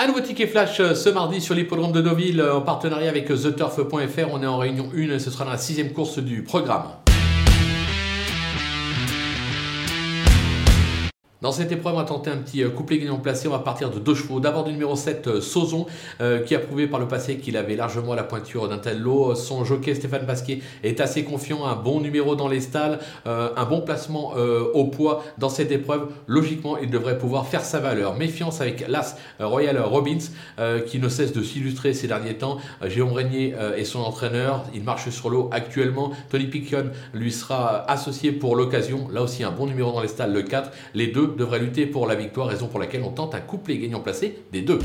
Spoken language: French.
Un nouveau ticket flash euh, ce mardi sur l'hippodrome de Deauville euh, en partenariat avec TheTurf.fr. On est en réunion 1 et ce sera dans la sixième course du programme. Dans cette épreuve, on va tenter un petit euh, couplet gagnant placé. On va partir de deux chevaux. D'abord du numéro 7, euh, Sauzon, euh, qui a prouvé par le passé qu'il avait largement la pointure d'un tel lot. Son jockey Stéphane Pasquier est assez confiant. Un bon numéro dans les stalles, un bon placement au poids dans cette épreuve. Logiquement, il devrait pouvoir faire sa valeur. Méfiance avec l'As Royal Robbins, qui ne cesse de s'illustrer ces derniers temps. Jérôme Régnier est son entraîneur. Il marche sur l'eau actuellement. Tony Picon lui sera associé pour l'occasion. Là aussi, un bon numéro dans les stalles, le 4. Les deux devrait lutter pour la victoire, raison pour laquelle on tente un couplet gagnant placé des deux.